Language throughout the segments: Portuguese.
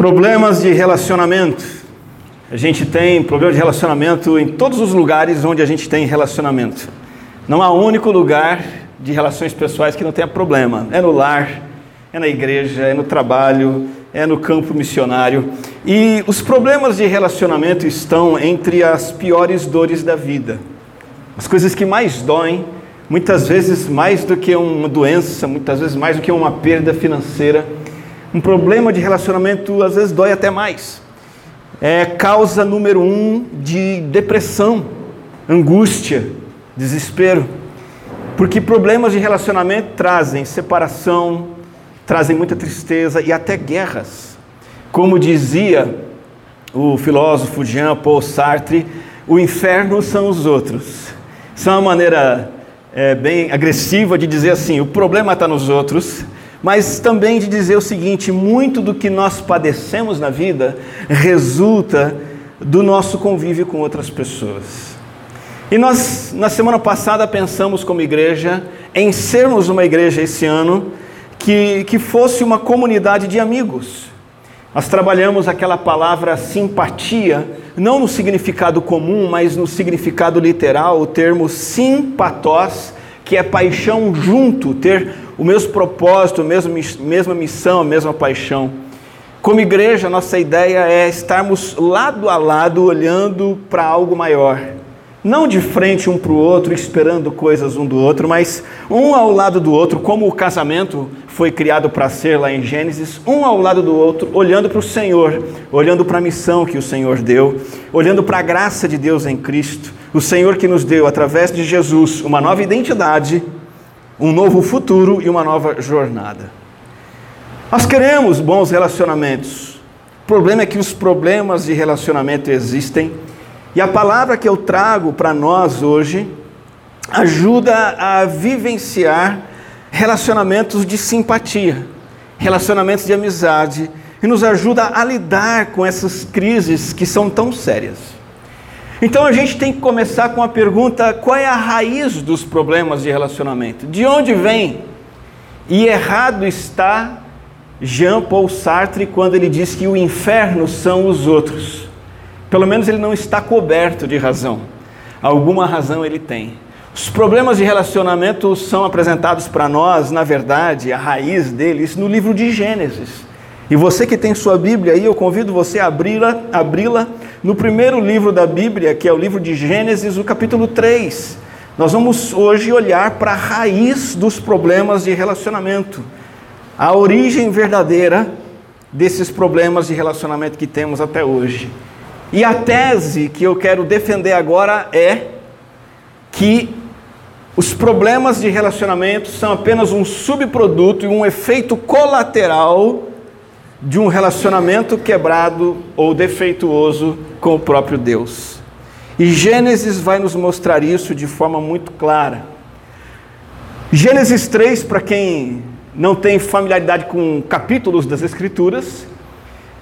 Problemas de relacionamento. A gente tem problema de relacionamento em todos os lugares onde a gente tem relacionamento. Não há único lugar de relações pessoais que não tenha problema. É no lar, é na igreja, é no trabalho, é no campo missionário. E os problemas de relacionamento estão entre as piores dores da vida. As coisas que mais doem, muitas vezes mais do que uma doença, muitas vezes mais do que uma perda financeira um problema de relacionamento às vezes dói até mais. É causa número um de depressão, angústia, desespero. Porque problemas de relacionamento trazem separação, trazem muita tristeza e até guerras. Como dizia o filósofo Jean Paul Sartre, o inferno são os outros. Isso é uma maneira é, bem agressiva de dizer assim: o problema está nos outros mas também de dizer o seguinte: muito do que nós padecemos na vida resulta do nosso convívio com outras pessoas. E nós, na semana passada, pensamos como igreja em sermos uma igreja esse ano que, que fosse uma comunidade de amigos. Nós trabalhamos aquela palavra simpatia, não no significado comum, mas no significado literal, o termo simpatós, que é paixão junto, ter o mesmo propósito, a mesma, mesma missão, a mesma paixão. Como igreja, nossa ideia é estarmos lado a lado olhando para algo maior. Não de frente um para o outro, esperando coisas um do outro, mas um ao lado do outro, como o casamento foi criado para ser lá em Gênesis, um ao lado do outro, olhando para o Senhor, olhando para a missão que o Senhor deu, olhando para a graça de Deus em Cristo, o Senhor que nos deu, através de Jesus, uma nova identidade um novo futuro e uma nova jornada. Nós queremos bons relacionamentos. O problema é que os problemas de relacionamento existem e a palavra que eu trago para nós hoje ajuda a vivenciar relacionamentos de simpatia, relacionamentos de amizade e nos ajuda a lidar com essas crises que são tão sérias. Então a gente tem que começar com a pergunta: qual é a raiz dos problemas de relacionamento? De onde vem? E errado está Jean Paul Sartre quando ele diz que o inferno são os outros. Pelo menos ele não está coberto de razão. Alguma razão ele tem. Os problemas de relacionamento são apresentados para nós, na verdade, a raiz deles, no livro de Gênesis. E você que tem sua Bíblia aí, eu convido você a abri-la, abri-la no primeiro livro da Bíblia, que é o livro de Gênesis, o capítulo 3. Nós vamos hoje olhar para a raiz dos problemas de relacionamento, a origem verdadeira desses problemas de relacionamento que temos até hoje. E a tese que eu quero defender agora é que os problemas de relacionamento são apenas um subproduto e um efeito colateral de um relacionamento quebrado ou defeituoso com o próprio Deus. E Gênesis vai nos mostrar isso de forma muito clara. Gênesis 3, para quem não tem familiaridade com capítulos das Escrituras,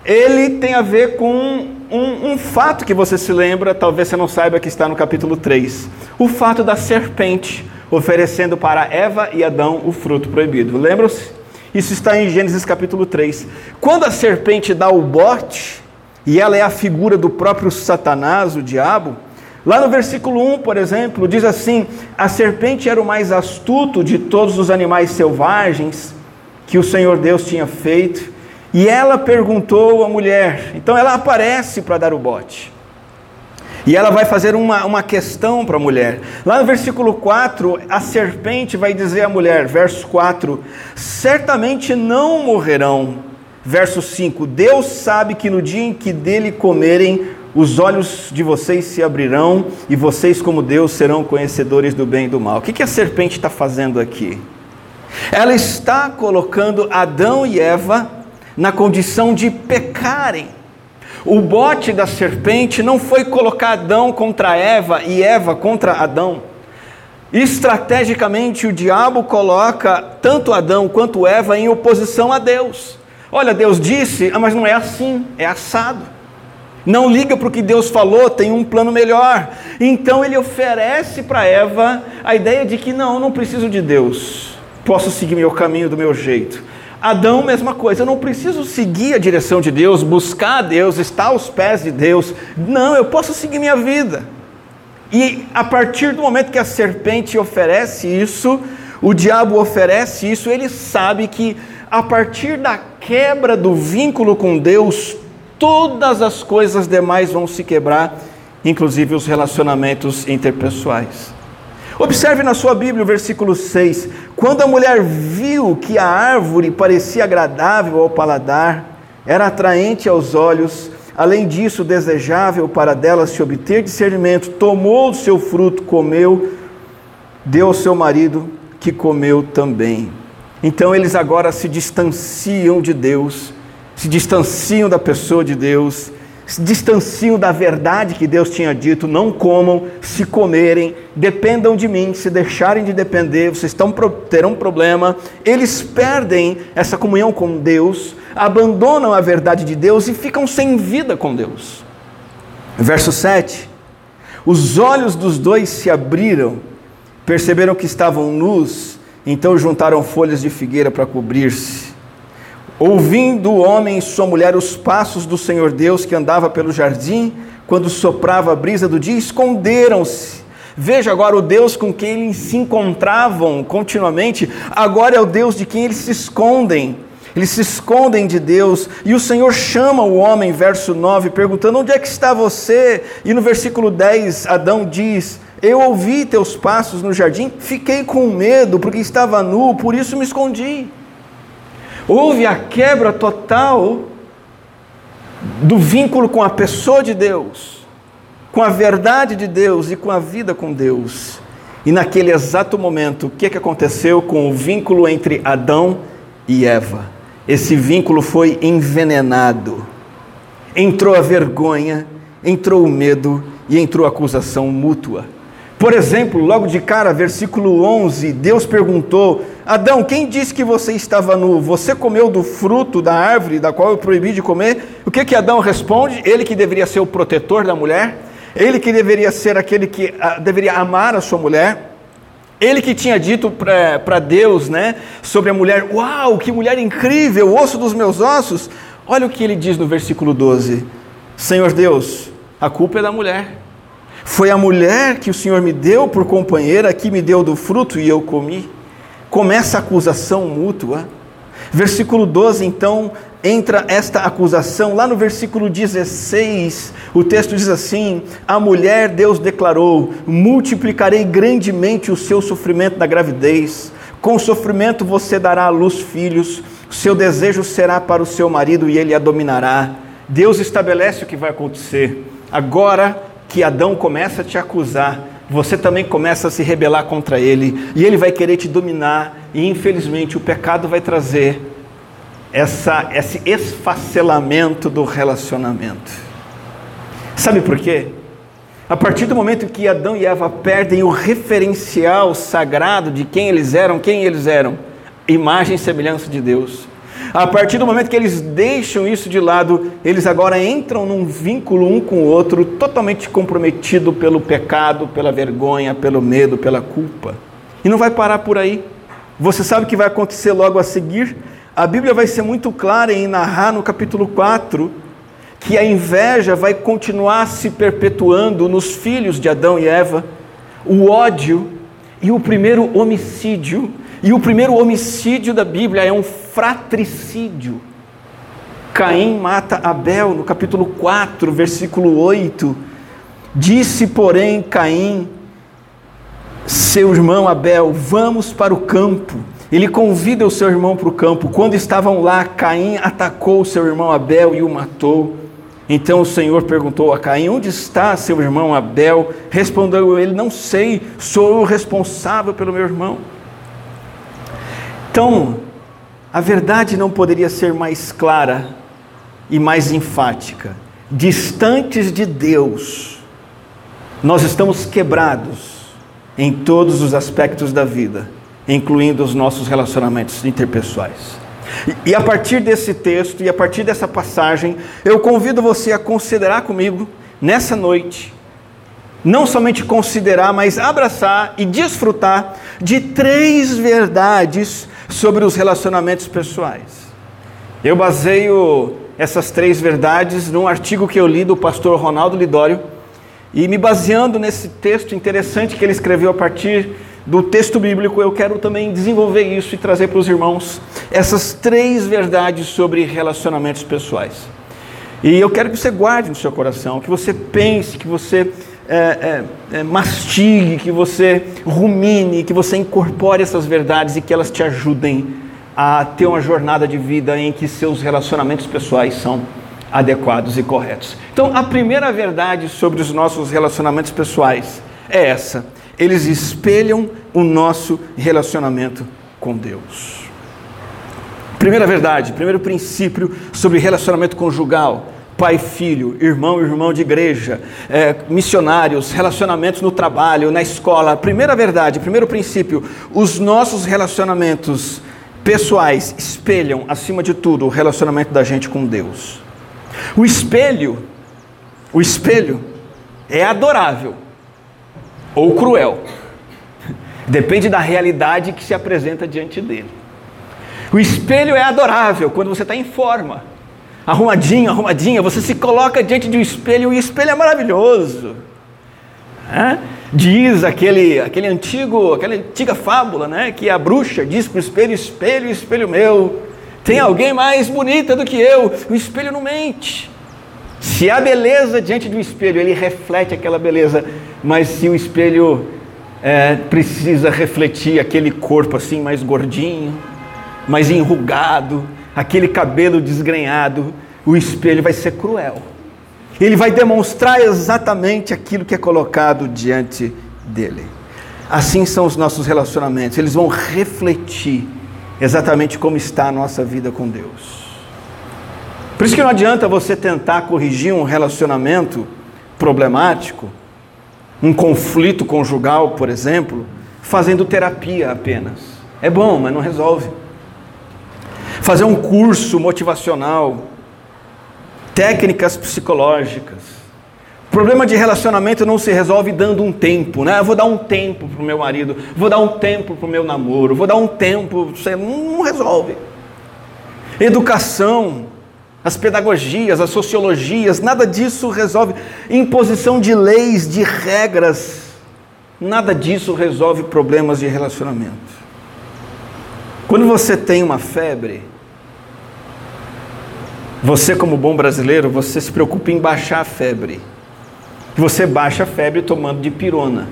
ele tem a ver com um, um, fato que você se lembra, talvez você não saiba que está no capítulo 3. O fato da serpente oferecendo para Eva e Adão o fruto proibido. Lembram-se? Isso está em Gênesis capítulo 3. Quando a serpente dá o bote, e ela é a figura do próprio Satanás, o diabo, lá no versículo 1, por exemplo, diz assim: A serpente era o mais astuto de todos os animais selvagens que o Senhor Deus tinha feito, e ela perguntou à mulher. Então ela aparece para dar o bote. E ela vai fazer uma, uma questão para a mulher. Lá no versículo 4, a serpente vai dizer à mulher, verso 4: Certamente não morrerão. Verso 5: Deus sabe que no dia em que dele comerem, os olhos de vocês se abrirão e vocês, como Deus, serão conhecedores do bem e do mal. O que, que a serpente está fazendo aqui? Ela está colocando Adão e Eva na condição de pecarem o bote da serpente não foi colocar Adão contra Eva e Eva contra Adão. Estrategicamente, o diabo coloca tanto Adão quanto Eva em oposição a Deus. Olha, Deus disse, ah, mas não é assim, é assado. Não liga para o que Deus falou, tem um plano melhor. Então ele oferece para Eva a ideia de que não, não preciso de Deus, posso seguir meu caminho do meu jeito. Adão, mesma coisa, eu não preciso seguir a direção de Deus, buscar Deus, estar aos pés de Deus. Não, eu posso seguir minha vida. E a partir do momento que a serpente oferece isso, o diabo oferece isso, ele sabe que a partir da quebra do vínculo com Deus, todas as coisas demais vão se quebrar, inclusive os relacionamentos interpessoais. Observe na sua Bíblia o versículo 6. Quando a mulher viu que a árvore parecia agradável ao paladar, era atraente aos olhos, além disso, desejável para dela se obter discernimento, tomou o seu fruto, comeu, deu ao seu marido, que comeu também. Então eles agora se distanciam de Deus, se distanciam da pessoa de Deus, se distanciam da verdade que Deus tinha dito, não comam, se comerem, dependam de mim, se deixarem de depender, vocês estão, terão problema. Eles perdem essa comunhão com Deus, abandonam a verdade de Deus e ficam sem vida com Deus. Verso 7: Os olhos dos dois se abriram, perceberam que estavam nus, então juntaram folhas de figueira para cobrir-se. Ouvindo o homem e sua mulher os passos do Senhor Deus que andava pelo jardim, quando soprava a brisa do dia, esconderam-se. Veja agora o Deus com quem eles se encontravam continuamente, agora é o Deus de quem eles se escondem. Eles se escondem de Deus, e o Senhor chama o homem, verso 9, perguntando: Onde é que está você? E no versículo 10, Adão diz: Eu ouvi teus passos no jardim, fiquei com medo, porque estava nu, por isso me escondi. Houve a quebra total do vínculo com a pessoa de Deus, com a verdade de Deus e com a vida com Deus. E naquele exato momento, o que, que aconteceu com o vínculo entre Adão e Eva? Esse vínculo foi envenenado. Entrou a vergonha, entrou o medo e entrou a acusação mútua. Por exemplo, logo de cara, versículo 11, Deus perguntou: Adão, quem disse que você estava nu? Você comeu do fruto da árvore da qual eu proibi de comer? O que que Adão responde? Ele que deveria ser o protetor da mulher, ele que deveria ser aquele que uh, deveria amar a sua mulher. Ele que tinha dito para Deus, né, sobre a mulher: Uau, que mulher incrível, osso dos meus ossos. Olha o que ele diz no versículo 12: Senhor Deus, a culpa é da mulher. Foi a mulher que o Senhor me deu por companheira, que me deu do fruto e eu comi. Começa a acusação mútua. Versículo 12, então, entra esta acusação. Lá no versículo 16, o texto diz assim: A mulher, Deus declarou: Multiplicarei grandemente o seu sofrimento da gravidez. Com sofrimento você dará à luz filhos. Seu desejo será para o seu marido e ele a dominará. Deus estabelece o que vai acontecer. Agora que Adão começa a te acusar, você também começa a se rebelar contra ele, e ele vai querer te dominar, e infelizmente o pecado vai trazer essa, esse esfacelamento do relacionamento. Sabe por quê? A partir do momento que Adão e Eva perdem o referencial sagrado de quem eles eram, quem eles eram? Imagem e semelhança de Deus. A partir do momento que eles deixam isso de lado, eles agora entram num vínculo um com o outro, totalmente comprometido pelo pecado, pela vergonha, pelo medo, pela culpa. E não vai parar por aí. Você sabe o que vai acontecer logo a seguir? A Bíblia vai ser muito clara em narrar no capítulo 4 que a inveja vai continuar se perpetuando nos filhos de Adão e Eva, o ódio e o primeiro homicídio e o primeiro homicídio da Bíblia é um fratricídio. Caim mata Abel no capítulo 4, versículo 8. Disse, porém, Caim, seu irmão Abel, vamos para o campo. Ele convida o seu irmão para o campo. Quando estavam lá, Caim atacou seu irmão Abel e o matou. Então o Senhor perguntou a Caim: Onde está seu irmão Abel? Respondeu ele: Não sei, sou o responsável pelo meu irmão. Então, a verdade não poderia ser mais clara e mais enfática. Distantes de Deus, nós estamos quebrados em todos os aspectos da vida, incluindo os nossos relacionamentos interpessoais. E a partir desse texto e a partir dessa passagem, eu convido você a considerar comigo, nessa noite, não somente considerar, mas abraçar e desfrutar de três verdades sobre os relacionamentos pessoais. Eu baseio essas três verdades num artigo que eu li do pastor Ronaldo Lidório, e me baseando nesse texto interessante que ele escreveu a partir do texto bíblico, eu quero também desenvolver isso e trazer para os irmãos essas três verdades sobre relacionamentos pessoais. E eu quero que você guarde no seu coração, que você pense, que você é, é, é, mastigue, que você rumine, que você incorpore essas verdades e que elas te ajudem a ter uma jornada de vida em que seus relacionamentos pessoais são adequados e corretos. Então, a primeira verdade sobre os nossos relacionamentos pessoais é essa: eles espelham o nosso relacionamento com Deus. Primeira verdade, primeiro princípio sobre relacionamento conjugal, pai filho, irmão irmão de igreja, é, missionários, relacionamentos no trabalho, na escola. Primeira verdade, primeiro princípio, os nossos relacionamentos pessoais espelham, acima de tudo, o relacionamento da gente com Deus. O espelho, o espelho é adorável ou cruel. Depende da realidade que se apresenta diante dele. O espelho é adorável quando você está em forma, arrumadinho, arrumadinha. Você se coloca diante de um espelho e o espelho é maravilhoso. Diz aquele, aquele antigo, aquela antiga fábula, né? Que a bruxa diz para o espelho: Espelho, espelho meu, tem alguém mais bonita do que eu? O espelho não mente. Se há beleza diante do espelho, ele reflete aquela beleza, mas se o espelho é, precisa refletir aquele corpo assim mais gordinho, mais enrugado, aquele cabelo desgrenhado, o espelho vai ser cruel. Ele vai demonstrar exatamente aquilo que é colocado diante dele. Assim são os nossos relacionamentos, eles vão refletir exatamente como está a nossa vida com Deus. Por isso que não adianta você tentar corrigir um relacionamento problemático, um conflito conjugal, por exemplo, fazendo terapia apenas. É bom, mas não resolve fazer um curso motivacional, técnicas psicológicas. Problema de relacionamento não se resolve dando um tempo, né? Eu vou dar um tempo para o meu marido, vou dar um tempo para o meu namoro, vou dar um tempo, você não resolve. Educação, as pedagogias, as sociologias, nada disso resolve. Imposição de leis, de regras, nada disso resolve problemas de relacionamento. Quando você tem uma febre, você como bom brasileiro, você se preocupa em baixar a febre. Você baixa a febre tomando de pirona.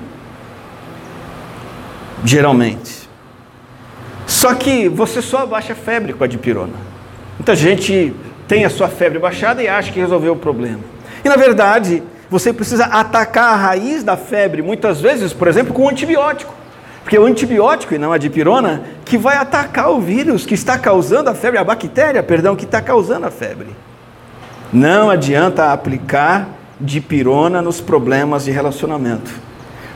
Geralmente. Só que você só baixa a febre com a dipirona. Muita gente tem a sua febre baixada e acha que resolveu o problema. E na verdade, você precisa atacar a raiz da febre, muitas vezes, por exemplo, com um antibiótico. Porque é o antibiótico, e não a dipirona, que vai atacar o vírus que está causando a febre, a bactéria, perdão, que está causando a febre. Não adianta aplicar dipirona nos problemas de relacionamento.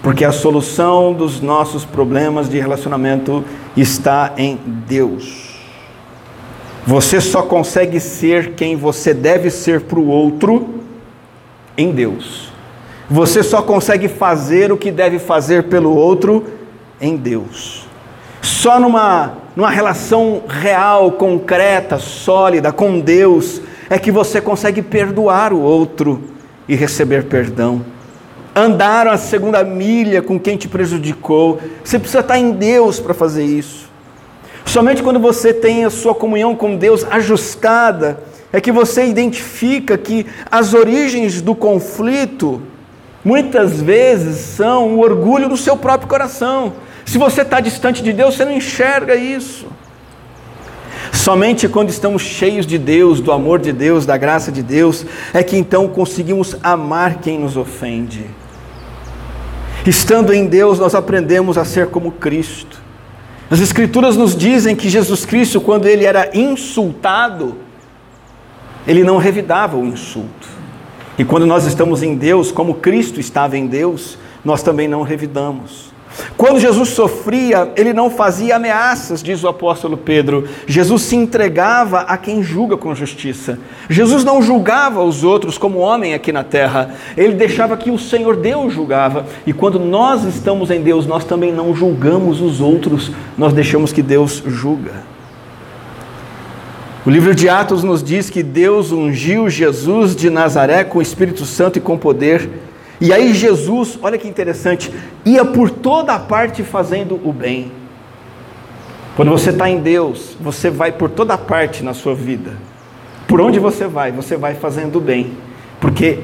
Porque a solução dos nossos problemas de relacionamento está em Deus. Você só consegue ser quem você deve ser para o outro em Deus. Você só consegue fazer o que deve fazer pelo outro em Deus. Só numa, numa relação real, concreta, sólida com Deus é que você consegue perdoar o outro e receber perdão. Andar a segunda milha com quem te prejudicou. Você precisa estar em Deus para fazer isso. Somente quando você tem a sua comunhão com Deus ajustada, é que você identifica que as origens do conflito muitas vezes são o orgulho do seu próprio coração. Se você está distante de Deus, você não enxerga isso. Somente quando estamos cheios de Deus, do amor de Deus, da graça de Deus, é que então conseguimos amar quem nos ofende. Estando em Deus, nós aprendemos a ser como Cristo. As Escrituras nos dizem que Jesus Cristo, quando ele era insultado, ele não revidava o insulto. E quando nós estamos em Deus, como Cristo estava em Deus, nós também não revidamos. Quando Jesus sofria, ele não fazia ameaças, diz o apóstolo Pedro. Jesus se entregava a quem julga com justiça. Jesus não julgava os outros como homem aqui na terra. Ele deixava que o Senhor Deus julgava. E quando nós estamos em Deus, nós também não julgamos os outros, nós deixamos que Deus julga. O livro de Atos nos diz que Deus ungiu Jesus de Nazaré com o Espírito Santo e com poder e aí Jesus, olha que interessante, ia por toda a parte fazendo o bem. Quando você está em Deus, você vai por toda a parte na sua vida. Por onde você vai, você vai fazendo o bem. Porque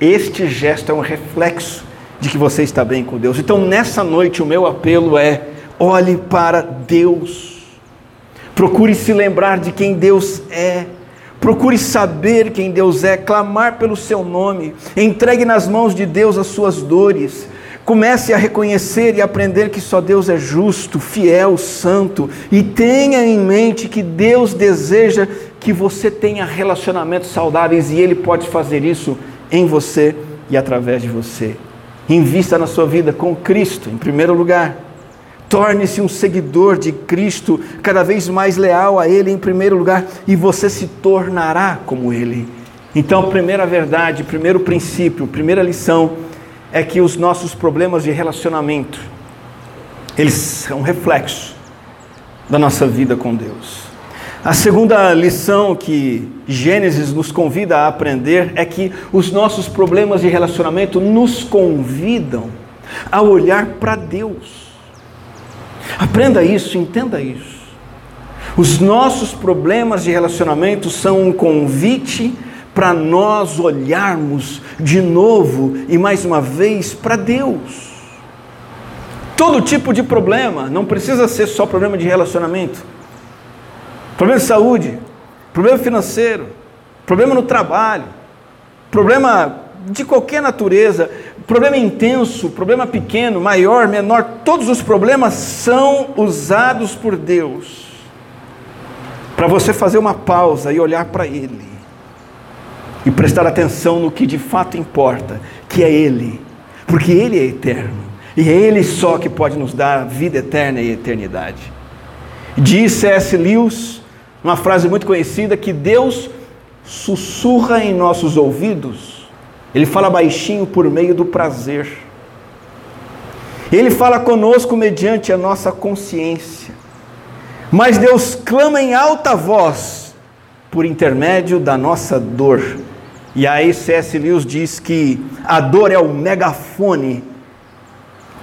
este gesto é um reflexo de que você está bem com Deus. Então, nessa noite, o meu apelo é: olhe para Deus. Procure se lembrar de quem Deus é. Procure saber quem Deus é, clamar pelo seu nome, entregue nas mãos de Deus as suas dores. Comece a reconhecer e aprender que só Deus é justo, fiel, santo, e tenha em mente que Deus deseja que você tenha relacionamentos saudáveis e Ele pode fazer isso em você e através de você. Invista na sua vida com Cristo, em primeiro lugar. Torne-se um seguidor de Cristo, cada vez mais leal a Ele em primeiro lugar, e você se tornará como Ele. Então, primeira verdade, primeiro princípio, primeira lição é que os nossos problemas de relacionamento, eles são reflexo da nossa vida com Deus. A segunda lição que Gênesis nos convida a aprender é que os nossos problemas de relacionamento nos convidam a olhar para Deus. Aprenda isso, entenda isso. Os nossos problemas de relacionamento são um convite para nós olharmos de novo e mais uma vez para Deus. Todo tipo de problema, não precisa ser só problema de relacionamento. Problema de saúde, problema financeiro, problema no trabalho, problema de qualquer natureza, problema intenso, problema pequeno, maior, menor, todos os problemas são usados por Deus para você fazer uma pausa e olhar para Ele e prestar atenção no que de fato importa, que é Ele, porque Ele é eterno e é Ele só que pode nos dar vida eterna e eternidade. Diz C.S. Lewis, uma frase muito conhecida, que Deus sussurra em nossos ouvidos ele fala baixinho por meio do prazer. Ele fala conosco mediante a nossa consciência. Mas Deus clama em alta voz por intermédio da nossa dor. E aí C.S. Lewis diz que a dor é o megafone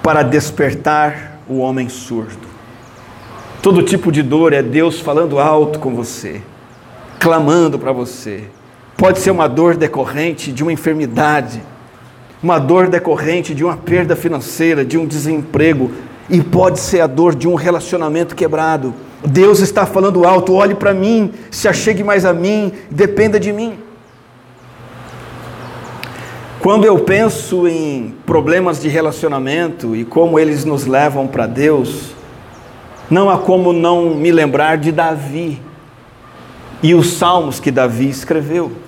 para despertar o homem surdo. Todo tipo de dor é Deus falando alto com você, clamando para você. Pode ser uma dor decorrente de uma enfermidade, uma dor decorrente de uma perda financeira, de um desemprego, e pode ser a dor de um relacionamento quebrado. Deus está falando alto: olhe para mim, se achegue mais a mim, dependa de mim. Quando eu penso em problemas de relacionamento e como eles nos levam para Deus, não há como não me lembrar de Davi e os salmos que Davi escreveu.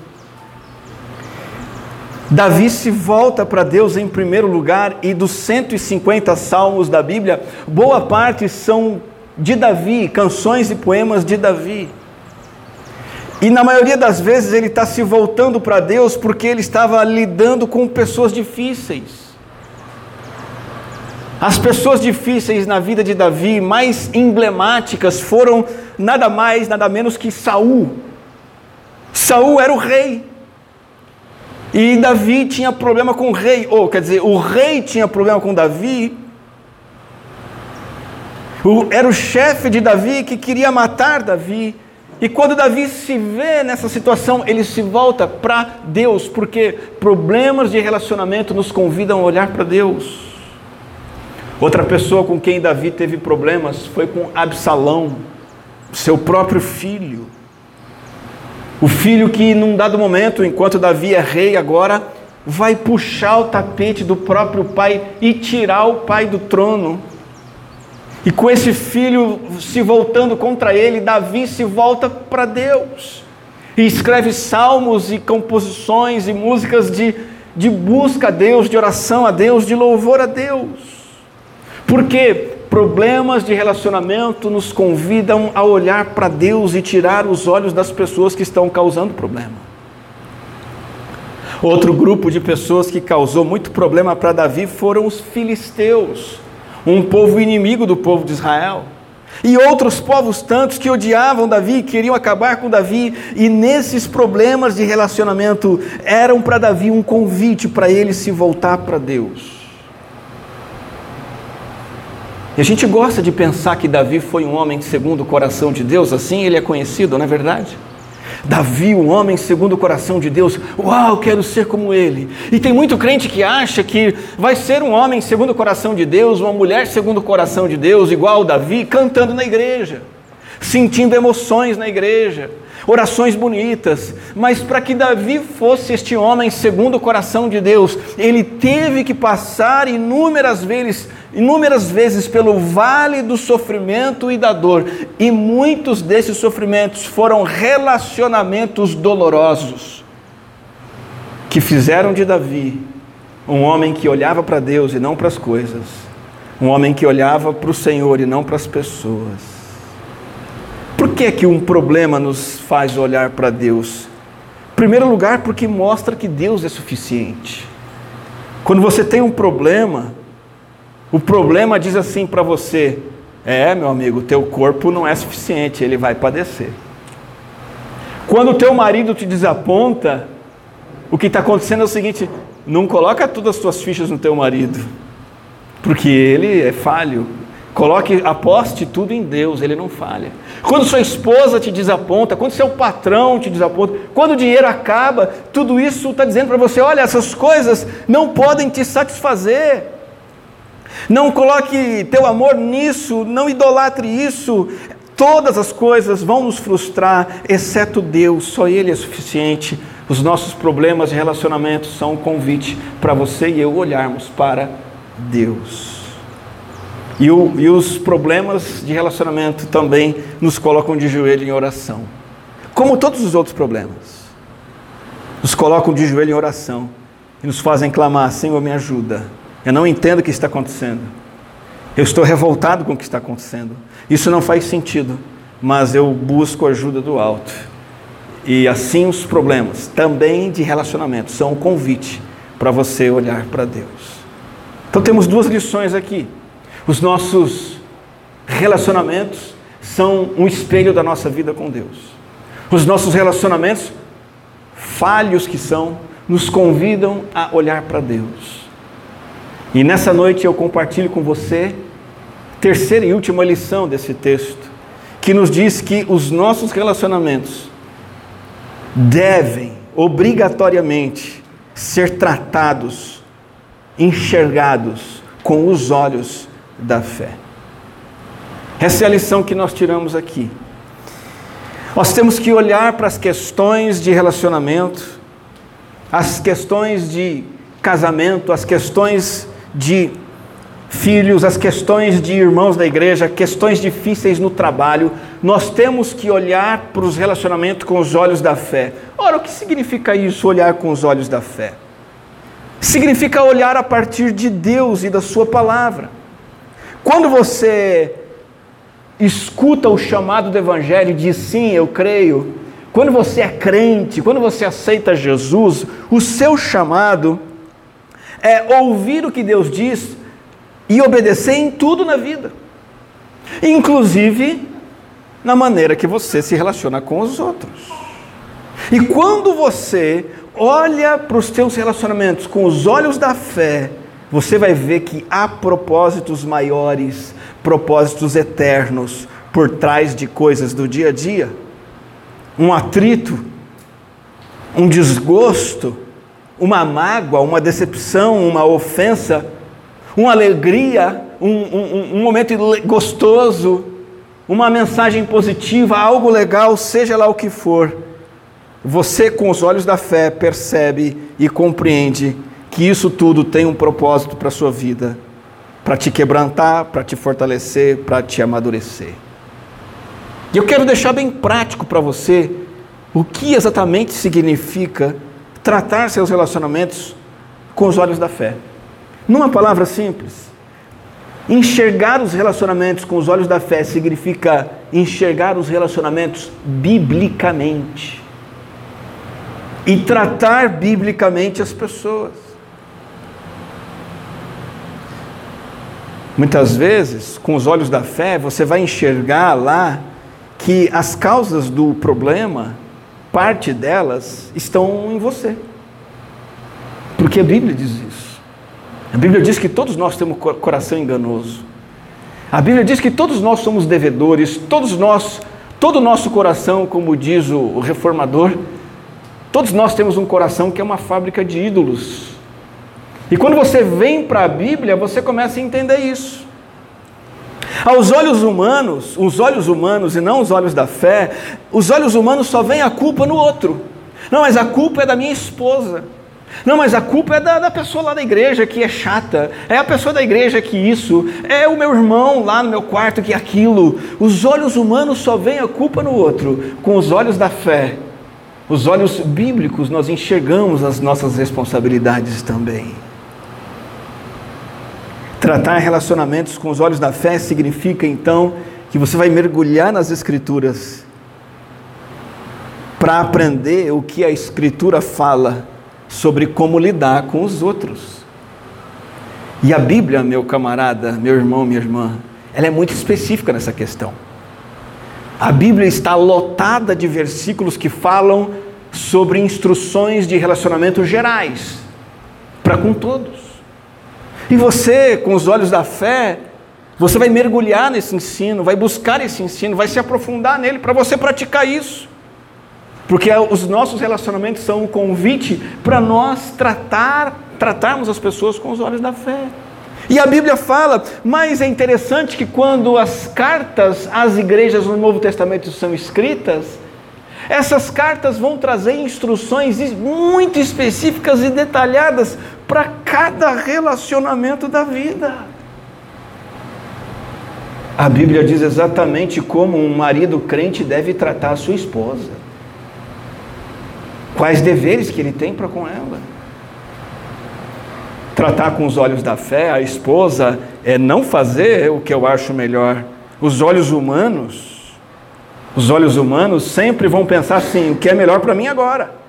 Davi se volta para Deus em primeiro lugar, e dos 150 salmos da Bíblia, boa parte são de Davi, canções e poemas de Davi. E na maioria das vezes ele está se voltando para Deus porque ele estava lidando com pessoas difíceis. As pessoas difíceis na vida de Davi, mais emblemáticas, foram nada mais, nada menos que Saul. Saul era o rei. E Davi tinha problema com o rei, ou quer dizer, o rei tinha problema com Davi. O, era o chefe de Davi que queria matar Davi. E quando Davi se vê nessa situação, ele se volta para Deus, porque problemas de relacionamento nos convidam a olhar para Deus. Outra pessoa com quem Davi teve problemas foi com Absalão, seu próprio filho. O filho que, num dado momento, enquanto Davi é rei agora, vai puxar o tapete do próprio pai e tirar o pai do trono. E com esse filho se voltando contra ele, Davi se volta para Deus. E escreve salmos e composições e músicas de, de busca a Deus, de oração a Deus, de louvor a Deus. Porque problemas de relacionamento nos convidam a olhar para Deus e tirar os olhos das pessoas que estão causando problema. Outro grupo de pessoas que causou muito problema para Davi foram os filisteus, um povo inimigo do povo de Israel. E outros povos tantos que odiavam Davi, queriam acabar com Davi, e nesses problemas de relacionamento eram para Davi um convite para ele se voltar para Deus. E a gente gosta de pensar que Davi foi um homem segundo o coração de Deus, assim ele é conhecido, não é verdade? Davi, um homem segundo o coração de Deus, uau, quero ser como ele. E tem muito crente que acha que vai ser um homem segundo o coração de Deus, uma mulher segundo o coração de Deus, igual Davi, cantando na igreja, sentindo emoções na igreja, orações bonitas, mas para que Davi fosse este homem segundo o coração de Deus, ele teve que passar inúmeras vezes, inúmeras vezes pelo vale do sofrimento e da dor, e muitos desses sofrimentos foram relacionamentos dolorosos que fizeram de Davi um homem que olhava para Deus e não para as coisas, um homem que olhava para o Senhor e não para as pessoas. Por que, que um problema nos faz olhar para Deus? Em primeiro lugar, porque mostra que Deus é suficiente. Quando você tem um problema, o problema diz assim para você: é, meu amigo, teu corpo não é suficiente, ele vai padecer. Quando o teu marido te desaponta, o que está acontecendo é o seguinte: não coloca todas as suas fichas no teu marido, porque ele é falho, Coloque, aposte tudo em Deus, ele não falha. Quando sua esposa te desaponta, quando seu patrão te desaponta, quando o dinheiro acaba, tudo isso está dizendo para você: olha, essas coisas não podem te satisfazer. Não coloque teu amor nisso, não idolatre isso. Todas as coisas vão nos frustrar, exceto Deus, só Ele é suficiente. Os nossos problemas de relacionamento são um convite para você e eu olharmos para Deus. E, o, e os problemas de relacionamento também nos colocam de joelho em oração. Como todos os outros problemas. Nos colocam de joelho em oração e nos fazem clamar: Senhor, me ajuda. Eu não entendo o que está acontecendo. Eu estou revoltado com o que está acontecendo. Isso não faz sentido, mas eu busco ajuda do alto. E assim os problemas, também de relacionamento, são um convite para você olhar para Deus. Então temos duas lições aqui. Os nossos relacionamentos são um espelho da nossa vida com Deus. Os nossos relacionamentos, falhos que são, nos convidam a olhar para Deus. E nessa noite eu compartilho com você terceira e última lição desse texto, que nos diz que os nossos relacionamentos devem obrigatoriamente ser tratados, enxergados com os olhos da fé. Essa é a lição que nós tiramos aqui. Nós temos que olhar para as questões de relacionamento, as questões de casamento, as questões de filhos, as questões de irmãos da igreja, questões difíceis no trabalho. Nós temos que olhar para os relacionamentos com os olhos da fé. Ora, o que significa isso, olhar com os olhos da fé? Significa olhar a partir de Deus e da Sua palavra. Quando você escuta o chamado do Evangelho e diz sim, eu creio, quando você é crente, quando você aceita Jesus, o seu chamado é ouvir o que Deus diz e obedecer em tudo na vida, inclusive na maneira que você se relaciona com os outros. E quando você olha para os teus relacionamentos com os olhos da fé, você vai ver que há propósitos maiores, propósitos eternos por trás de coisas do dia a dia. Um atrito, um desgosto, uma mágoa, uma decepção, uma ofensa, uma alegria, um, um, um momento gostoso, uma mensagem positiva, algo legal, seja lá o que for. Você, com os olhos da fé, percebe e compreende que isso tudo tem um propósito para a sua vida, para te quebrantar, para te fortalecer, para te amadurecer. E eu quero deixar bem prático para você o que exatamente significa tratar seus relacionamentos com os olhos da fé. Numa palavra simples, Enxergar os relacionamentos com os olhos da fé significa enxergar os relacionamentos biblicamente e tratar biblicamente as pessoas. Muitas vezes, com os olhos da fé, você vai enxergar lá que as causas do problema, parte delas, estão em você. Porque a Bíblia diz isso. A Bíblia diz que todos nós temos coração enganoso. A Bíblia diz que todos nós somos devedores, todos nós, todo o nosso coração, como diz o reformador, todos nós temos um coração que é uma fábrica de ídolos. E quando você vem para a Bíblia, você começa a entender isso. Aos olhos humanos, os olhos humanos e não os olhos da fé, os olhos humanos só veem a culpa no outro. Não, mas a culpa é da minha esposa. Não, mas a culpa é da, da, pessoa lá da igreja que é chata, é a pessoa da igreja que isso, é o meu irmão lá no meu quarto que aquilo. Os olhos humanos só veem a culpa no outro, com os olhos da fé. Os olhos bíblicos nós enxergamos as nossas responsabilidades também. Tratar relacionamentos com os olhos da fé significa então que você vai mergulhar nas Escrituras para aprender o que a Escritura fala sobre como lidar com os outros. E a Bíblia, meu camarada, meu irmão, minha irmã, ela é muito específica nessa questão. A Bíblia está lotada de versículos que falam sobre instruções de relacionamento gerais para com todos. E você, com os olhos da fé, você vai mergulhar nesse ensino, vai buscar esse ensino, vai se aprofundar nele para você praticar isso. Porque os nossos relacionamentos são um convite para nós tratar, tratarmos as pessoas com os olhos da fé. E a Bíblia fala, mas é interessante que quando as cartas às igrejas no Novo Testamento são escritas, essas cartas vão trazer instruções muito específicas e detalhadas para cada relacionamento da vida. A Bíblia diz exatamente como um marido crente deve tratar a sua esposa quais deveres que ele tem para com ela. Tratar com os olhos da fé, a esposa é não fazer o que eu acho melhor. Os olhos humanos, os olhos humanos sempre vão pensar assim: o que é melhor para mim agora?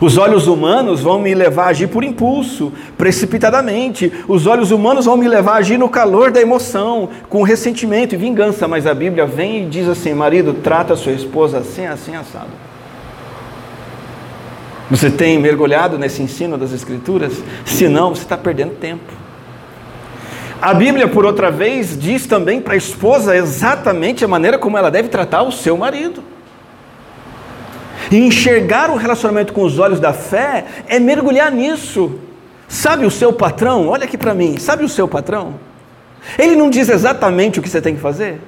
Os olhos humanos vão me levar a agir por impulso, precipitadamente. Os olhos humanos vão me levar a agir no calor da emoção, com ressentimento e vingança. Mas a Bíblia vem e diz assim: marido, trata sua esposa assim, assim, assado. Você tem mergulhado nesse ensino das Escrituras? Se não, você está perdendo tempo. A Bíblia, por outra vez, diz também para a esposa exatamente a maneira como ela deve tratar o seu marido. E enxergar o relacionamento com os olhos da fé é mergulhar nisso. Sabe o seu patrão? Olha aqui para mim. Sabe o seu patrão? Ele não diz exatamente o que você tem que fazer?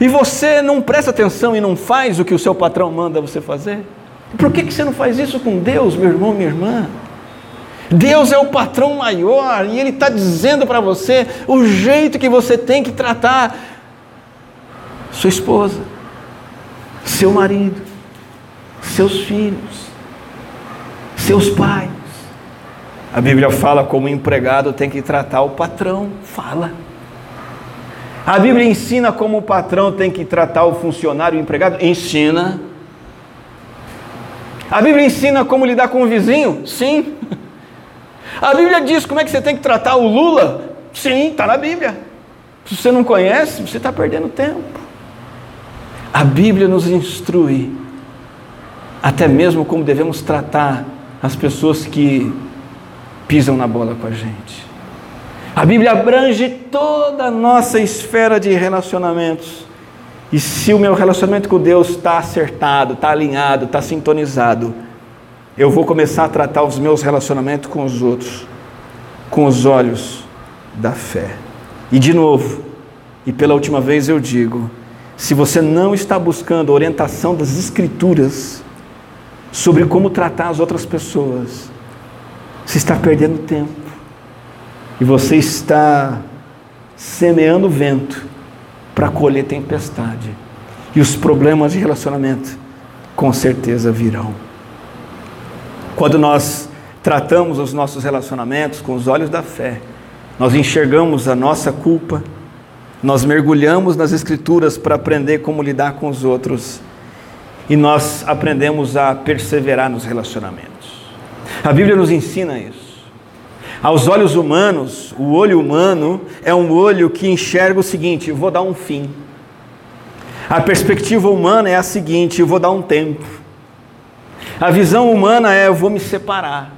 E você não presta atenção e não faz o que o seu patrão manda você fazer? Por que, que você não faz isso com Deus, meu irmão, minha irmã? Deus é o patrão maior e Ele está dizendo para você o jeito que você tem que tratar sua esposa, seu marido, seus filhos, seus pais. A Bíblia fala como o empregado tem que tratar o patrão, fala. A Bíblia ensina como o patrão tem que tratar o funcionário, o empregado, ensina. A Bíblia ensina como lidar com o vizinho? Sim. A Bíblia diz como é que você tem que tratar o Lula? Sim, está na Bíblia. Se você não conhece, você está perdendo tempo. A Bíblia nos instrui até mesmo como devemos tratar as pessoas que pisam na bola com a gente. A Bíblia abrange toda a nossa esfera de relacionamentos. E se o meu relacionamento com Deus está acertado, está alinhado, está sintonizado, eu vou começar a tratar os meus relacionamentos com os outros com os olhos da fé. E de novo, e pela última vez eu digo: se você não está buscando orientação das Escrituras sobre como tratar as outras pessoas, você está perdendo tempo e você está semeando vento para colher tempestade. E os problemas de relacionamento com certeza virão. Quando nós tratamos os nossos relacionamentos com os olhos da fé, nós enxergamos a nossa culpa, nós mergulhamos nas Escrituras para aprender como lidar com os outros e nós aprendemos a perseverar nos relacionamentos. A Bíblia nos ensina isso. Aos olhos humanos, o olho humano é um olho que enxerga o seguinte: vou dar um fim. A perspectiva humana é a seguinte: vou dar um tempo. A visão humana é: eu vou me separar.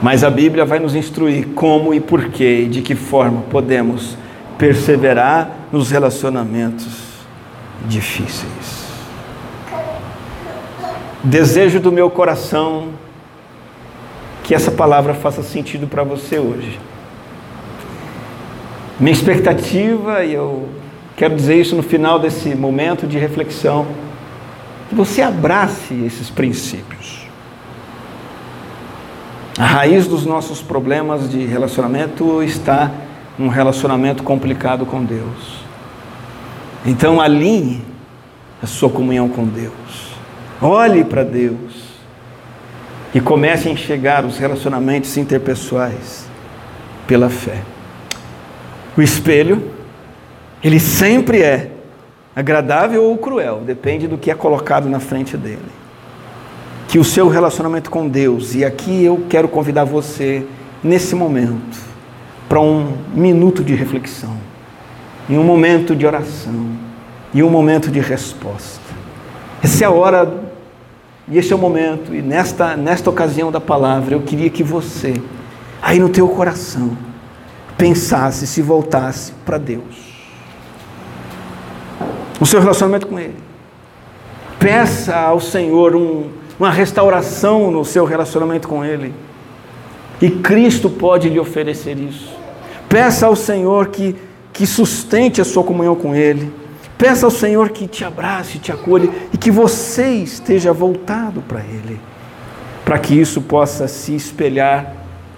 Mas a Bíblia vai nos instruir como e porquê e de que forma podemos perseverar nos relacionamentos difíceis. Desejo do meu coração que essa palavra faça sentido para você hoje. Minha expectativa, e eu quero dizer isso no final desse momento de reflexão, que você abrace esses princípios. A raiz dos nossos problemas de relacionamento está num relacionamento complicado com Deus. Então alinhe a sua comunhão com Deus. Olhe para Deus e comece a enxergar os relacionamentos interpessoais pela fé. O espelho, ele sempre é agradável ou cruel, depende do que é colocado na frente dele. Que o seu relacionamento com Deus, e aqui eu quero convidar você, nesse momento, para um minuto de reflexão, em um momento de oração, em um momento de resposta. Essa é a hora e este é o momento, e nesta, nesta ocasião da palavra, eu queria que você, aí no teu coração, pensasse, se voltasse para Deus. O seu relacionamento com Ele. Peça ao Senhor um, uma restauração no seu relacionamento com Ele. E Cristo pode lhe oferecer isso. Peça ao Senhor que, que sustente a sua comunhão com Ele Peça ao Senhor que te abrace, te acolha e que você esteja voltado para Ele, para que isso possa se espelhar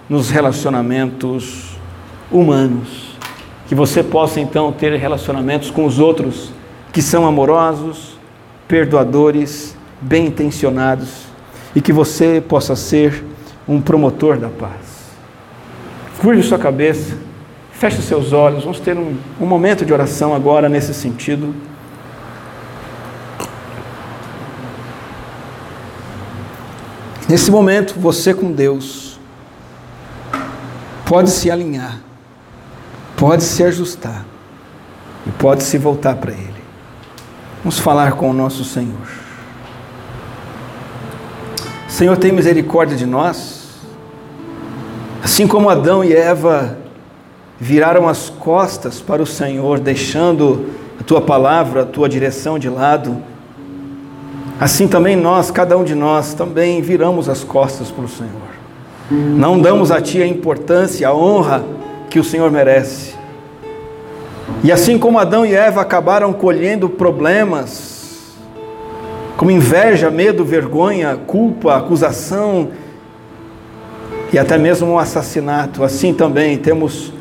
nos relacionamentos humanos. Que você possa então ter relacionamentos com os outros que são amorosos, perdoadores, bem intencionados e que você possa ser um promotor da paz. Curve sua cabeça. Feche seus olhos, vamos ter um, um momento de oração agora nesse sentido. Nesse momento, você com Deus pode se alinhar, pode se ajustar e pode se voltar para Ele. Vamos falar com o nosso Senhor. Senhor, tem misericórdia de nós, assim como Adão e Eva viraram as costas para o Senhor, deixando a tua palavra, a tua direção de lado. Assim também nós, cada um de nós, também viramos as costas para o Senhor. Não damos a Ti a importância, a honra que o Senhor merece. E assim como Adão e Eva acabaram colhendo problemas, como inveja, medo, vergonha, culpa, acusação e até mesmo um assassinato, assim também temos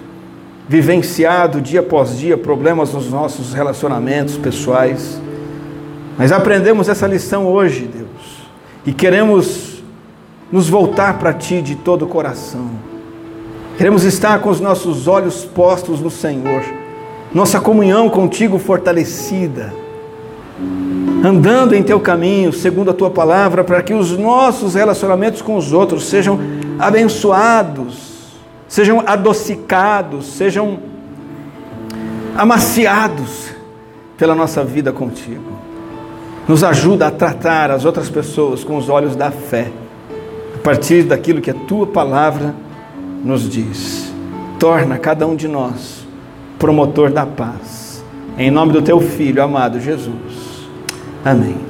vivenciado dia após dia problemas nos nossos relacionamentos pessoais. Mas aprendemos essa lição hoje, Deus, e queremos nos voltar para Ti de todo o coração. Queremos estar com os nossos olhos postos no Senhor, nossa comunhão contigo fortalecida, andando em Teu caminho, segundo a Tua palavra, para que os nossos relacionamentos com os outros sejam abençoados sejam adocicados, sejam amaciados pela nossa vida contigo. Nos ajuda a tratar as outras pessoas com os olhos da fé, a partir daquilo que a tua palavra nos diz. Torna cada um de nós promotor da paz. Em nome do teu filho amado Jesus. Amém.